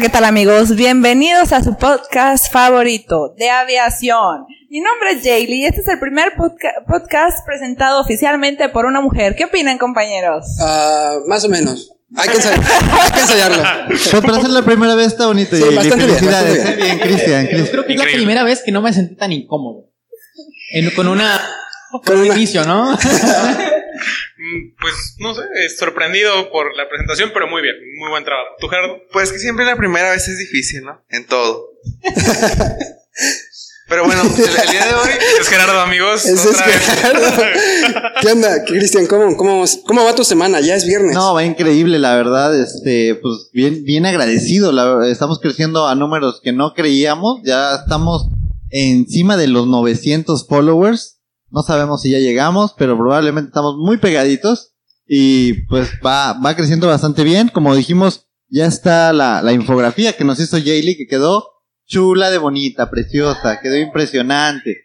Hola, ¿qué tal amigos? Bienvenidos a su podcast favorito de aviación. Mi nombre es Jaylee y este es el primer podca- podcast presentado oficialmente por una mujer. ¿Qué opinan, compañeros? Ah, más o menos. Hay que, ensayar, hay que ensayarlo. Pero para ser la primera vez está bonito. Sí, y bastante bien, felicidades. bastante Bien, Cristian. Cristian. Creo que es la primera vez que no me sentí tan incómodo. En- con una. Con, Con un una- inicio, ¿no? Pues no sé, sorprendido por la presentación, pero muy bien, muy buen trabajo. ¿Tu Gerardo? Pues que siempre la primera vez es difícil, ¿no? En todo. Pero bueno, el, el día de hoy, Es Gerardo, amigos. Es otra vez. Gerardo. ¿Qué onda, Cristian? ¿Cómo, cómo, ¿Cómo va tu semana? Ya es viernes. No, va increíble, la verdad. Este, pues bien, bien agradecido. La- estamos creciendo a números que no creíamos. Ya estamos encima de los 900 followers. No sabemos si ya llegamos, pero probablemente estamos muy pegaditos. Y pues va, va creciendo bastante bien. Como dijimos, ya está la, la infografía que nos hizo Jaylee, que quedó chula de bonita, preciosa, quedó impresionante.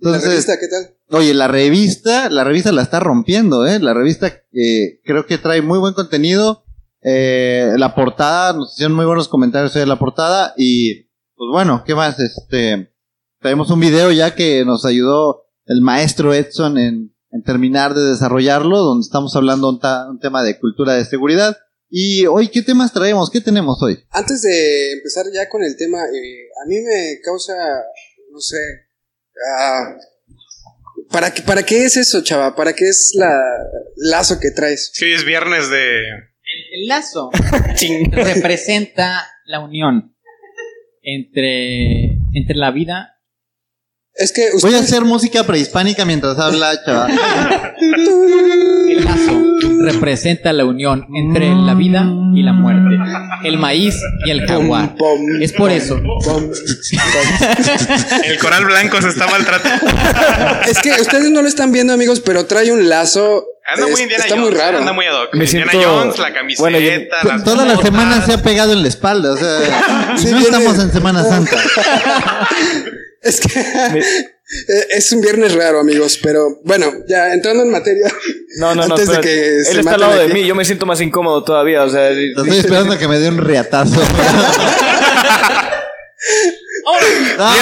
¿La Entonces, revista qué tal? Oye, la revista, la revista la está rompiendo, ¿eh? La revista eh, creo que trae muy buen contenido. Eh, la portada, nos hicieron muy buenos comentarios de la portada. Y, pues bueno, ¿qué más? Este, traemos un video ya que nos ayudó el maestro Edson en, en terminar de desarrollarlo, donde estamos hablando un, ta- un tema de cultura de seguridad. Y hoy, ¿qué temas traemos? ¿Qué tenemos hoy? Antes de empezar ya con el tema, eh, a mí me causa, no sé, ah, ¿para, qué, ¿para qué es eso, chava? ¿Para qué es la lazo que traes? Sí, es viernes de. El lazo representa la unión entre, entre la vida. Es que Voy a hacer música prehispánica mientras habla, chaval. El lazo representa la unión entre la vida y la muerte. El maíz y el jaguar. Es por eso. El coral blanco se está maltratando. Es que ustedes no lo están viendo, amigos, pero trae un lazo. Anda muy Indiana Está Jones. muy raro. Anda muy ad hoc. Me Indiana siento- Jones, la camiseta, Bueno, yo- las Toda la botas. semana se ha pegado en la espalda, o sea, Sí, no viene- estamos en Semana Santa. Es que eh, es un viernes raro, amigos, pero bueno, ya entrando en materia. No, no, no. Antes de espérate. que se Él está al lado de aquí. mí. Yo me siento más incómodo todavía. O sea, Estoy esperando a que me dé un riatazo. ¡Ay!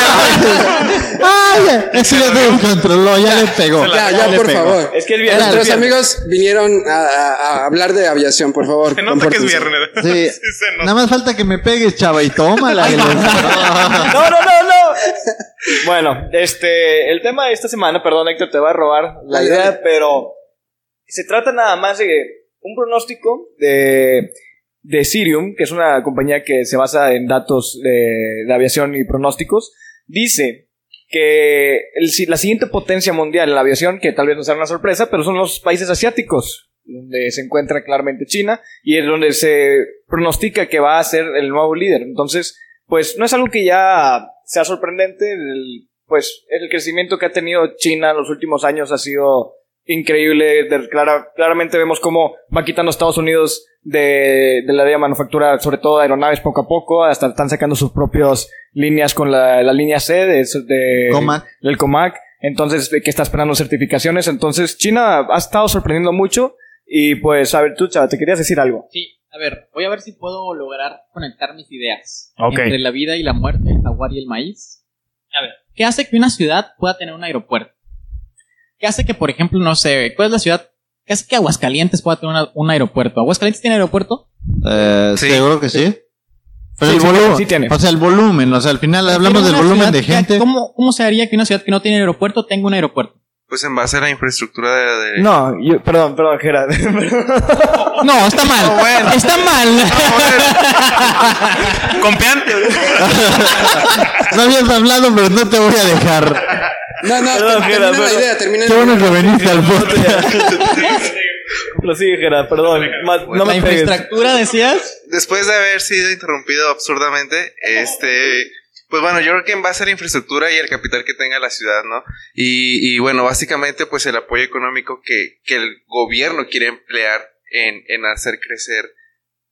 ¡Ay! Eso ya se descontroló, ya le pegó. Ya, ya, por pegó. favor. es que es viernes. Nuestros amigos vinieron a, a- a hablar de aviación, por favor. Se nota que es viernes. Sí. se nota. Nada más falta que me pegues, chava, y tómala. No, no, no, no. Bueno, este, el tema de esta semana, perdón, Héctor, te va a robar la idea, pero se trata nada más de un pronóstico de, de Sirium, que es una compañía que se basa en datos de, de aviación y pronósticos, dice que el la siguiente potencia mundial en la aviación, que tal vez no sea una sorpresa, pero son los países asiáticos, donde se encuentra claramente China y es donde se pronostica que va a ser el nuevo líder. Entonces, pues no es algo que ya sea sorprendente, el- pues el crecimiento que ha tenido China en los últimos años ha sido increíble. De- clara- claramente vemos cómo va quitando a Estados Unidos de, de la área de manufactura, sobre todo de aeronaves poco a poco, hasta están sacando sus propias líneas con la, la línea C de, de- Comac. del COMAC. Entonces, de que está esperando certificaciones. Entonces, China ha estado sorprendiendo mucho. Y pues, a ver, tú, chava, te querías decir algo. Sí, a ver, voy a ver si puedo lograr conectar mis ideas. Ok. Entre la vida y la muerte, el jaguar y el maíz. A ver, ¿qué hace que una ciudad pueda tener un aeropuerto? ¿Qué hace que, por ejemplo, no sé, cuál es la ciudad? ¿Qué hace que Aguascalientes pueda tener una- un aeropuerto? ¿Aguascalientes tiene aeropuerto? Eh, Sí. Seguro que sí. Pero Sí, el volumen, sí tiene. o sea, el volumen, o sea, al final hablamos del volumen ciudad de que- gente. ¿cómo, ¿Cómo se haría que una ciudad que no tiene aeropuerto tenga un aeropuerto? Pues en base a la infraestructura de. de- No, yo, perdón, perdón, Gerard. No, está mal. Está mal. Compean. No habías hablado, pero no te voy a dejar. No, no, Perdón, termina Gerard, la perdón. idea, termina Qué bueno que veniste al podcast. Lo sigue, Gerard, perdón. No la me pegues. infraestructura, decías. Después de haber sido interrumpido absurdamente, este, pues bueno, yo creo que en base a la infraestructura y el capital que tenga la ciudad, ¿no? Y, y bueno, básicamente pues el apoyo económico que, que el gobierno quiere emplear en, en hacer crecer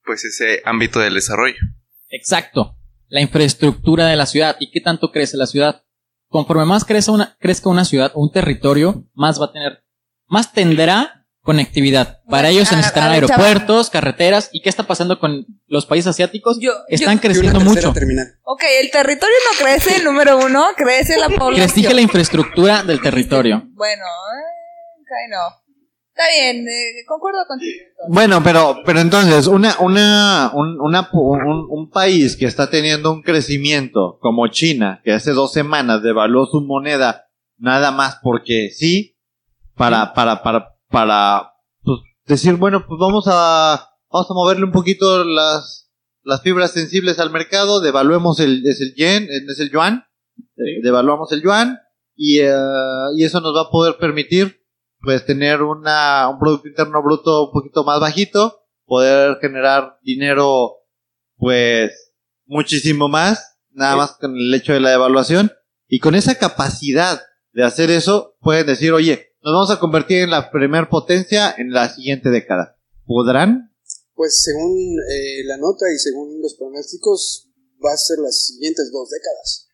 pues ese ámbito del desarrollo. Exacto. La infraestructura de la ciudad. ¿Y qué tanto crece la ciudad? Conforme más crezca una, crezca una ciudad o un territorio, más va a tener, más tendrá conectividad. Para ellos se a- necesitarán aeropuertos, carreteras. ¿Y qué está pasando con los países asiáticos? Yo- Están yo- creciendo mucho. terminal. Ok, el territorio no crece, número uno, crece la población. Crestije la infraestructura del territorio. Bueno, eh, ok, no. Está bien, eh, concuerdo contigo. Bueno, pero, pero entonces, una, una, un, una- un, un país que está teniendo un crecimiento como China, que hace dos semanas devaluó su moneda nada más porque sí, para, para, para, para, pues, decir, bueno, pues vamos a, vamos a moverle un poquito las, las fibras sensibles al mercado, devaluemos el, es el yen, es el yuan, eh, devaluamos el yuan, y, eh, y eso nos va a poder permitir pues tener una, un Producto Interno Bruto un poquito más bajito, poder generar dinero pues muchísimo más, nada más con el hecho de la devaluación, y con esa capacidad de hacer eso, pueden decir, oye, nos vamos a convertir en la primer potencia en la siguiente década. ¿Podrán? Pues según eh, la nota y según los pronósticos, va a ser las siguientes dos décadas.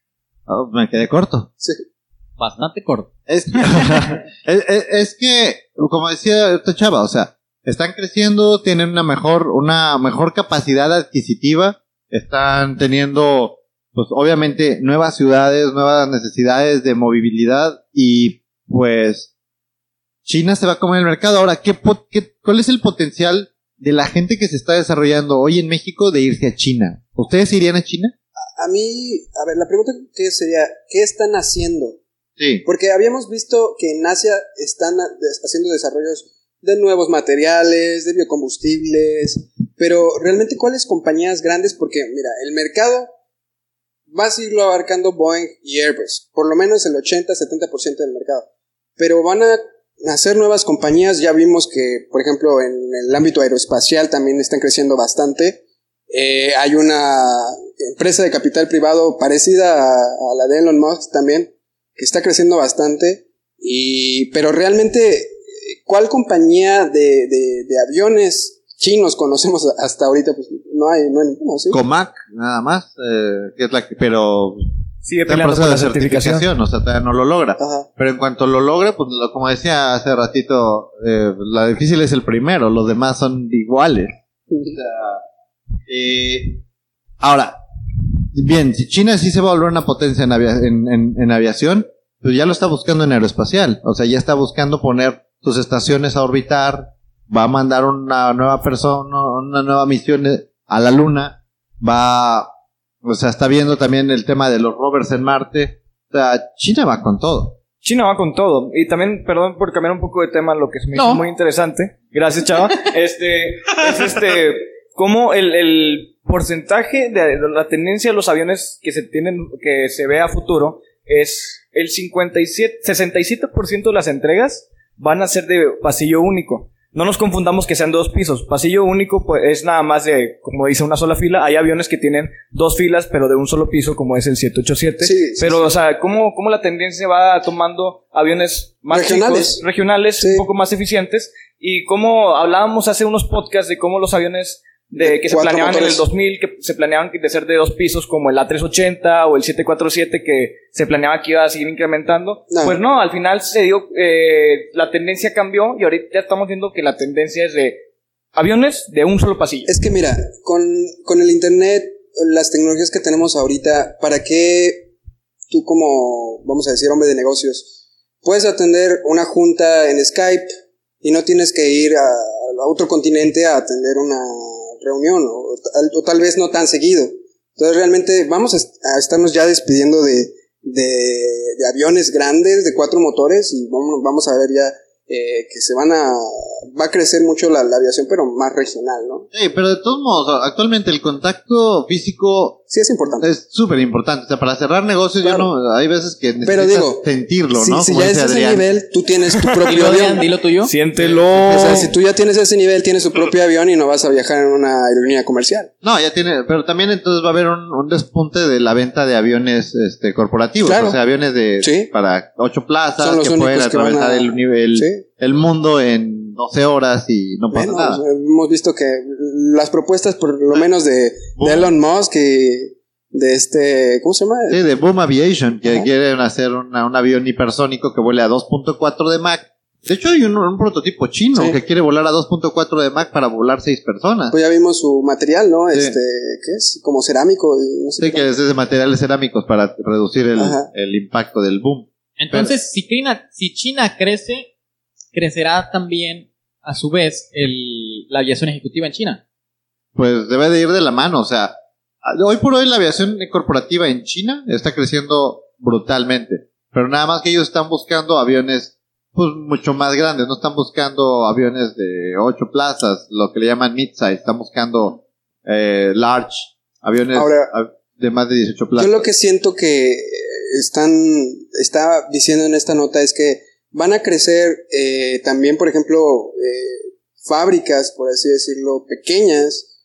Oh, me quedé corto. Sí. Bastante corto. Es que, es, es- es que, como decía esta chava, o sea, están creciendo, tienen una mejor, una mejor capacidad adquisitiva, están teniendo, pues obviamente, nuevas ciudades, nuevas necesidades de movilidad y pues China se va a comer el mercado. Ahora, ¿qué, qué- ¿cuál es el potencial de la gente que se está desarrollando hoy en México de irse a China? ¿Ustedes irían a China? A mí, a ver, la pregunta que sería, ¿qué están haciendo? Sí. Porque habíamos visto que en Asia están haciendo desarrollos de nuevos materiales, de biocombustibles, pero realmente cuáles compañías grandes, porque mira, el mercado va a seguirlo abarcando Boeing y Airbus, por lo menos el 80-70% del mercado, pero van a hacer nuevas compañías, ya vimos que, por ejemplo, en el ámbito aeroespacial también están creciendo bastante, Eh, hay una empresa de capital privado parecida a, la de Elon Musk también, que está creciendo bastante, y, pero realmente, ¿cuál compañía de, de, de aviones chinos conocemos hasta ahorita? Pues no hay, no hay ninguno, ¿sí? Comac, nada más, eh, que es la que, pero Sigue peleando proceso por de la certificación. certificación, o sea, todavía no lo logra. Ajá. Pero en cuanto lo logre, pues lo- como decía hace ratito, eh, la difícil es el primero, los demás son iguales. O sea, eh, ahora, bien, si China sí se va a volver una potencia en, avia- en, en- en aviación, pues ya lo está buscando en aeroespacial. O sea, ya está buscando poner sus estaciones a orbitar, va a mandar una nueva persona, una nueva misión eh, a la Luna, va, o sea, está viendo también el tema de los rovers en Marte. O sea, China va con todo. China va con todo. Y también, perdón por cambiar un poco de tema, lo que se me No. hizo muy interesante. Gracias, chava. Este, es este, cómo el, el porcentaje de la tendencia de los aviones que se tienen, que se ve a futuro, es el 57, 67% de las entregas van a ser de pasillo único. No nos confundamos que sean dos pisos. Pasillo único pues, es nada más de, como dice, una sola fila. Hay aviones que tienen dos filas, pero de un solo piso, como es el 787. Sí, sí, pero, sí. o sea, ¿cómo, cómo la tendencia va tomando aviones más Regionales. chicos, regionales, un poco más eficientes? Y cómo hablábamos hace unos podcasts de cómo los aviones de, que se planeaban en el motores. 2000, que se planeaban de ser de dos pisos, como el A380 o el 747, que se planeaba que iba a seguir incrementando. No. Pues no, al final se dio, eh, la tendencia cambió y ahorita ya estamos viendo que la tendencia es de aviones de un solo pasillo. Es que mira, con, con el internet, las tecnologías que tenemos ahorita, ¿para qué tú como, vamos a decir, hombre de negocios, puedes atender una junta en Skype y no tienes que ir a, a otro continente a atender una reunión o, tal- o tal vez no tan seguido? Entonces realmente vamos a estarnos ya despidiendo de, de, de aviones grandes de cuatro motores y vamos, vamos a ver ya eh, que se van a va a crecer mucho la, la aviación, pero más regional, ¿no? Sí, pero de todos modos, actualmente el contacto físico Sí, es importante. es súper importante. O sea, para cerrar negocios, Claro. yo no, hay veces que necesitas Pero digo, sentirlo, ¿no? si Como ya es ese nivel, tú tienes tu propio avión. dilo tuyo. Siéntelo. O sea, si tú ya tienes ese nivel, tienes tu propio avión y no vas a viajar en una aerolínea comercial. No, ya tiene, pero también entonces va a haber un, un despunte de la venta de aviones este, corporativos, Claro. o sea, aviones de Sí. para ocho plazas Son los que pueden atravesar a- el, nivel, Sí. el mundo en 12 horas y no pasa Bueno, nada. hemos visto que las propuestas, por lo menos de, de Elon Musk y de este, ¿cómo se llama? Sí, de Boom Aviation, que Ajá. quieren hacer una- un avión hipersónico que vuele a 2.4 de Mach. De hecho, hay un, un prototipo chino Sí. que quiere volar a 2.4 de Mach para volar seis personas. Pues ya vimos su material, ¿no? Sí. Este, ¿qué es? Como cerámico y no sé Sí, qué. que es de materiales cerámicos para reducir el, el impacto del boom. Entonces, si, China, si China crece, crecerá también, a su vez, el, la aviación ejecutiva en China. Pues debe de ir de la mano, o sea, hoy por hoy la aviación corporativa en China está creciendo brutalmente, pero nada más que ellos están buscando aviones pues mucho más grandes, no están buscando aviones de ocho plazas, lo que le llaman mid-size, están buscando eh, large, aviones Ahora- de más de 18 Yo plazas. lo que siento que eh, están, está diciendo en esta nota es que van a crecer eh, también, por ejemplo, eh, fábricas, por así decirlo, pequeñas,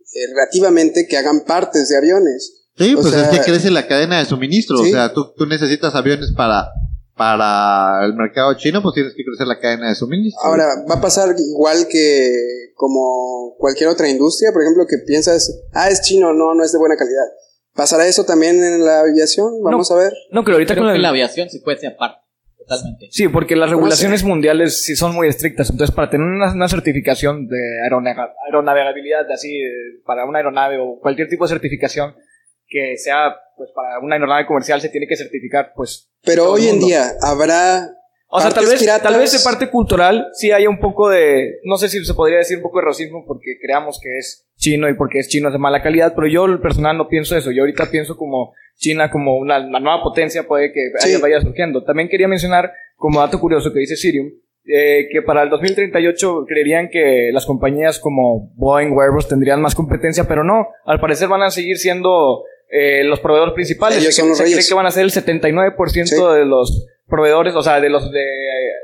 eh, relativamente, que hagan partes de aviones. Sí, o pues sea, es que crece la cadena de suministro, sí. o sea, tú, tú necesitas aviones para para el mercado chino, pues tienes que crecer la cadena de suministro. Ahora, va a pasar igual que como cualquier otra industria, por ejemplo, que piensas, ah, es chino, no, no es de buena calidad. ¿Pasará eso también en la aviación? Vamos a ver. No, pero ahorita Creo con que el- la aviación se puede ser aparte, totalmente. Sí, porque las ¿Cómo regulaciones mundiales sí son muy estrictas. Entonces, para tener una, una certificación de aeronega- aeronavegabilidad, así, eh, para una aeronave o cualquier tipo de certificación que sea pues para una aeronave comercial, se tiene que certificar, pues. Pero hoy en día, ¿habrá O sea, tal vez, piratas? tal vez de parte cultural sí haya un poco de, no sé si se podría decir un poco de racismo porque creamos que es chino y porque es chino es de mala calidad, pero yo el personal no pienso eso. Yo ahorita pienso como China como una, una nueva potencia puede que Sí. vaya, surgiendo. También quería mencionar como dato curioso que dice Sirium, eh, que para el 2038 creerían que las compañías como Boeing Airbus tendrían más competencia, pero no, al parecer van a seguir siendo eh, los proveedores principales. Ellos son los se cree reyes. que van a ser el 79% Sí. de los proveedores, o sea, de los de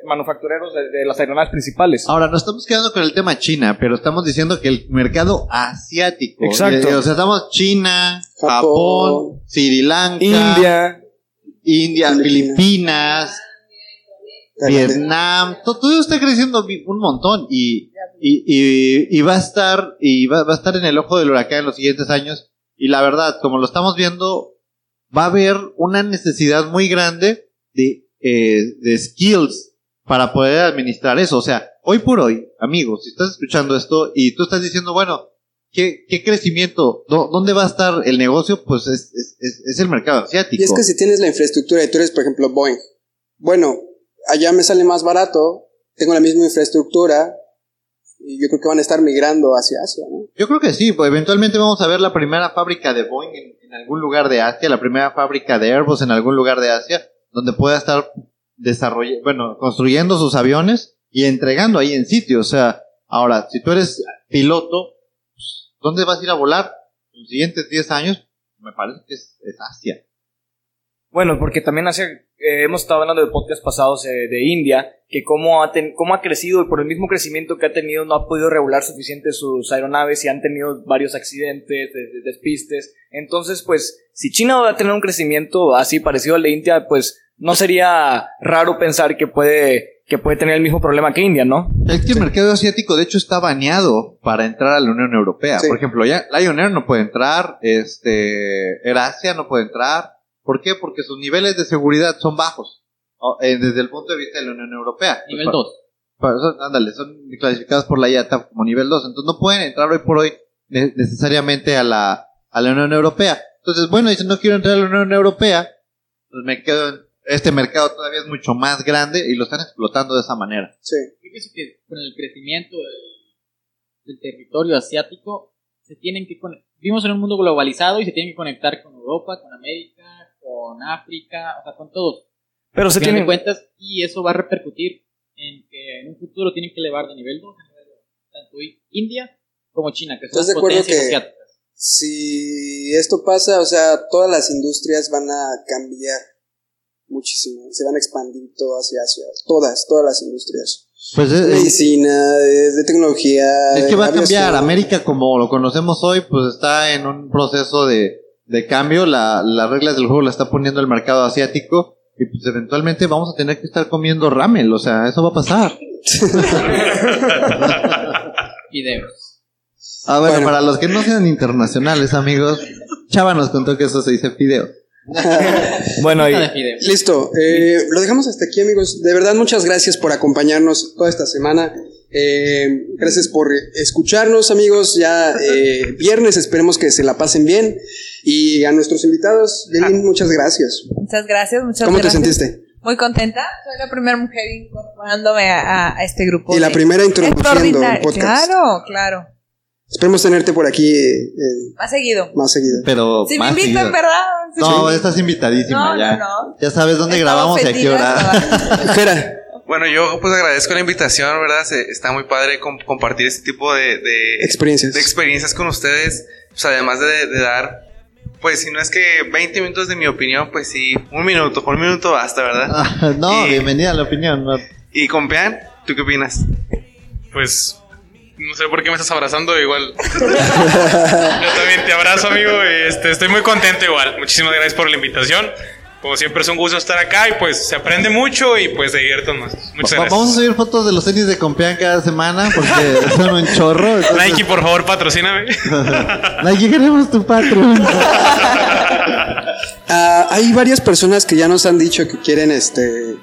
manufactureros de, de las aeronaves principales. Ahora, nos estamos quedando con el tema China, pero estamos diciendo que el mercado asiático. Exacto. Eh, O sea, estamos China, Japón, Japón, Sri Lanka, India, India, Filipinas. Filipinas, Vietnam, to- todo está creciendo un montón y, y, y, y va a estar y va, va a estar en el ojo del huracán en los siguientes años y la verdad, como lo estamos viendo, va a haber una necesidad muy grande de, eh, de skills para poder administrar eso. O sea, hoy por hoy, amigos, si estás escuchando esto y tú estás diciendo, bueno, ¿qué, qué crecimiento? ¿Dó- ¿Dónde va a estar el negocio? Pues es, es, el mercado asiático. Y es que si tienes la infraestructura y tú eres, por ejemplo, Boeing, bueno, allá me sale más barato, tengo la misma infraestructura y yo creo que van a estar migrando hacia Asia, ¿no? Yo creo que sí, pues eventualmente vamos a ver la primera fábrica de Boeing en, en algún lugar de Asia, la primera fábrica de Airbus en algún lugar de Asia, donde pueda estar desarrollando, bueno, construyendo sus aviones y entregando ahí en sitio. O sea, ahora, si tú eres piloto, pues, ¿dónde vas a ir a volar? En los siguientes 10 años, me parece que es, Asia. Bueno, porque también hace, eh, hemos estado hablando de podcasts pasados eh, de India, que cómo ha, ten- cómo ha crecido y por el mismo crecimiento que ha tenido no ha podido regular suficiente sus aeronaves y han tenido varios accidentes, de- de- despistes. Entonces, pues, si China va a tener un crecimiento así parecido al de India, pues no sería raro pensar que puede, que puede tener el mismo problema que India, ¿no? Es que el mercado asiático, de hecho, está baneado para entrar a la Unión Europea. Sí. Por ejemplo, ya Lion Air no puede entrar, este, Air Asia no puede entrar. ¿Por qué? Porque sus niveles de seguridad son bajos, eh, desde el punto de vista de la Unión Europea. Nivel Pa- 2. pa- son- ándale, son clasificadas por la IATA como nivel 2, entonces no pueden entrar hoy por hoy ne- necesariamente a la, a la Unión Europea. Entonces, bueno, si no quiero entrar a la Unión Europea, pues me quedo en, este mercado todavía es mucho más grande y lo están explotando de esa manera. Sí. Yo pienso que con el crecimiento del, del territorio asiático se tienen que conectar. Vivimos en un mundo globalizado y se tienen que conectar con Europa, con América, con África, o sea, con todos. Pero se Al tienen, cuentas y eso va a repercutir en que en un futuro tienen que elevar de nivel 2 a nivel 2, tanto India como China, que son ¿Estás las de acuerdo potencias que- asiáticas. Si esto pasa, o sea, todas las industrias van a cambiar muchísimo, se van a expandir todo hacia Asia, todas, todas las industrias. Pues De es, es- medicina, de, de tecnología. es que va a cambiar. América, como lo conocemos hoy, pues está en un proceso de, de cambio. La, las reglas del juego la está poniendo el mercado asiático. Y pues eventualmente vamos a tener que estar comiendo ramen. O sea, eso va a pasar. Videos. Ah, bueno, Bueno. para los que no sean internacionales, amigos, Chava nos contó que eso se dice fideo. Bueno, y. Listo, eh, lo dejamos hasta aquí amigos. De verdad muchas gracias por acompañarnos toda esta semana. Eh, gracias por escucharnos amigos. Ya eh, viernes esperemos que se la pasen bien. Y a nuestros invitados, Yelin, muchas gracias. Muchas gracias, muchas ¿Cómo te sentiste? Muy contenta. Soy la primera mujer incorporándome a, este grupo. Y la primera introduciendo el podcast. Claro, claro. Esperemos tenerte por aquí eh, eh, Más seguido. más seguido. Pero Si me invitan, seguido. ¿verdad? Sí. No, estás invitadísima No, ya. no, no. Ya sabes dónde Estaba grabamos y a qué hora. Jera, Bueno, yo pues agradezco la invitación, ¿verdad? Se- está muy padre com- compartir este tipo de, de, experiencias. de experiencias con ustedes. Pues además de, de dar, pues si no es que 20 minutos de mi opinión, pues sí, un minuto, por un minuto basta, ¿verdad? Ah, no, Y- bienvenida a la opinión. no. Y con Pean, ¿tú qué opinas? Pues no sé por qué me estás abrazando igual. Yo también te abrazo, amigo. y, este, estoy muy contento igual. Muchísimas gracias por la invitación. Como siempre es un gusto estar acá y pues se aprende mucho y pues se divierten más. Muchas gracias. Vamos a subir fotos de los tenis de Compeán cada semana porque son un chorro. entonces- Nike, por favor, patrocíname. Nike, queremos tu Patreon. Ah, hay varias personas que ya nos han dicho que quieren este.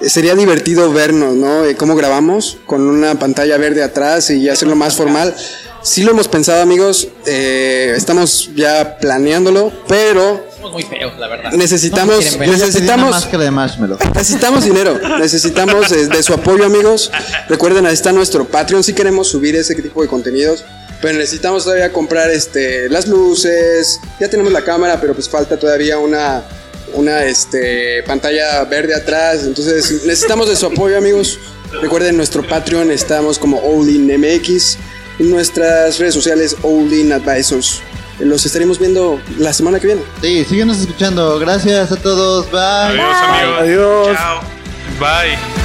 Sería divertido vernos, ¿no? Eh, cómo grabamos con una pantalla verde atrás y hacerlo más formal. Sí lo hemos pensado, amigos. eh, estamos ya planeándolo, pero Somos muy feos, la verdad. necesitamos, No necesitamos, máscara de marshmallow. necesitamos dinero. Necesitamos eh, de su apoyo, amigos. Recuerden, ahí está nuestro Patreon. Si queremos subir ese tipo de contenidos. Pero necesitamos todavía comprar este, las luces. Ya tenemos la cámara, pero pues falta todavía una, una este, pantalla verde atrás. Entonces necesitamos de su apoyo, amigos. Recuerden, nuestro Patreon estamos como Olin MX. En nuestras redes sociales, Olin Advisors. Los estaremos viendo la semana que viene. Sí, síguenos escuchando. Gracias a todos. Bye. Adiós, amigos. Adiós. Chao. Bye.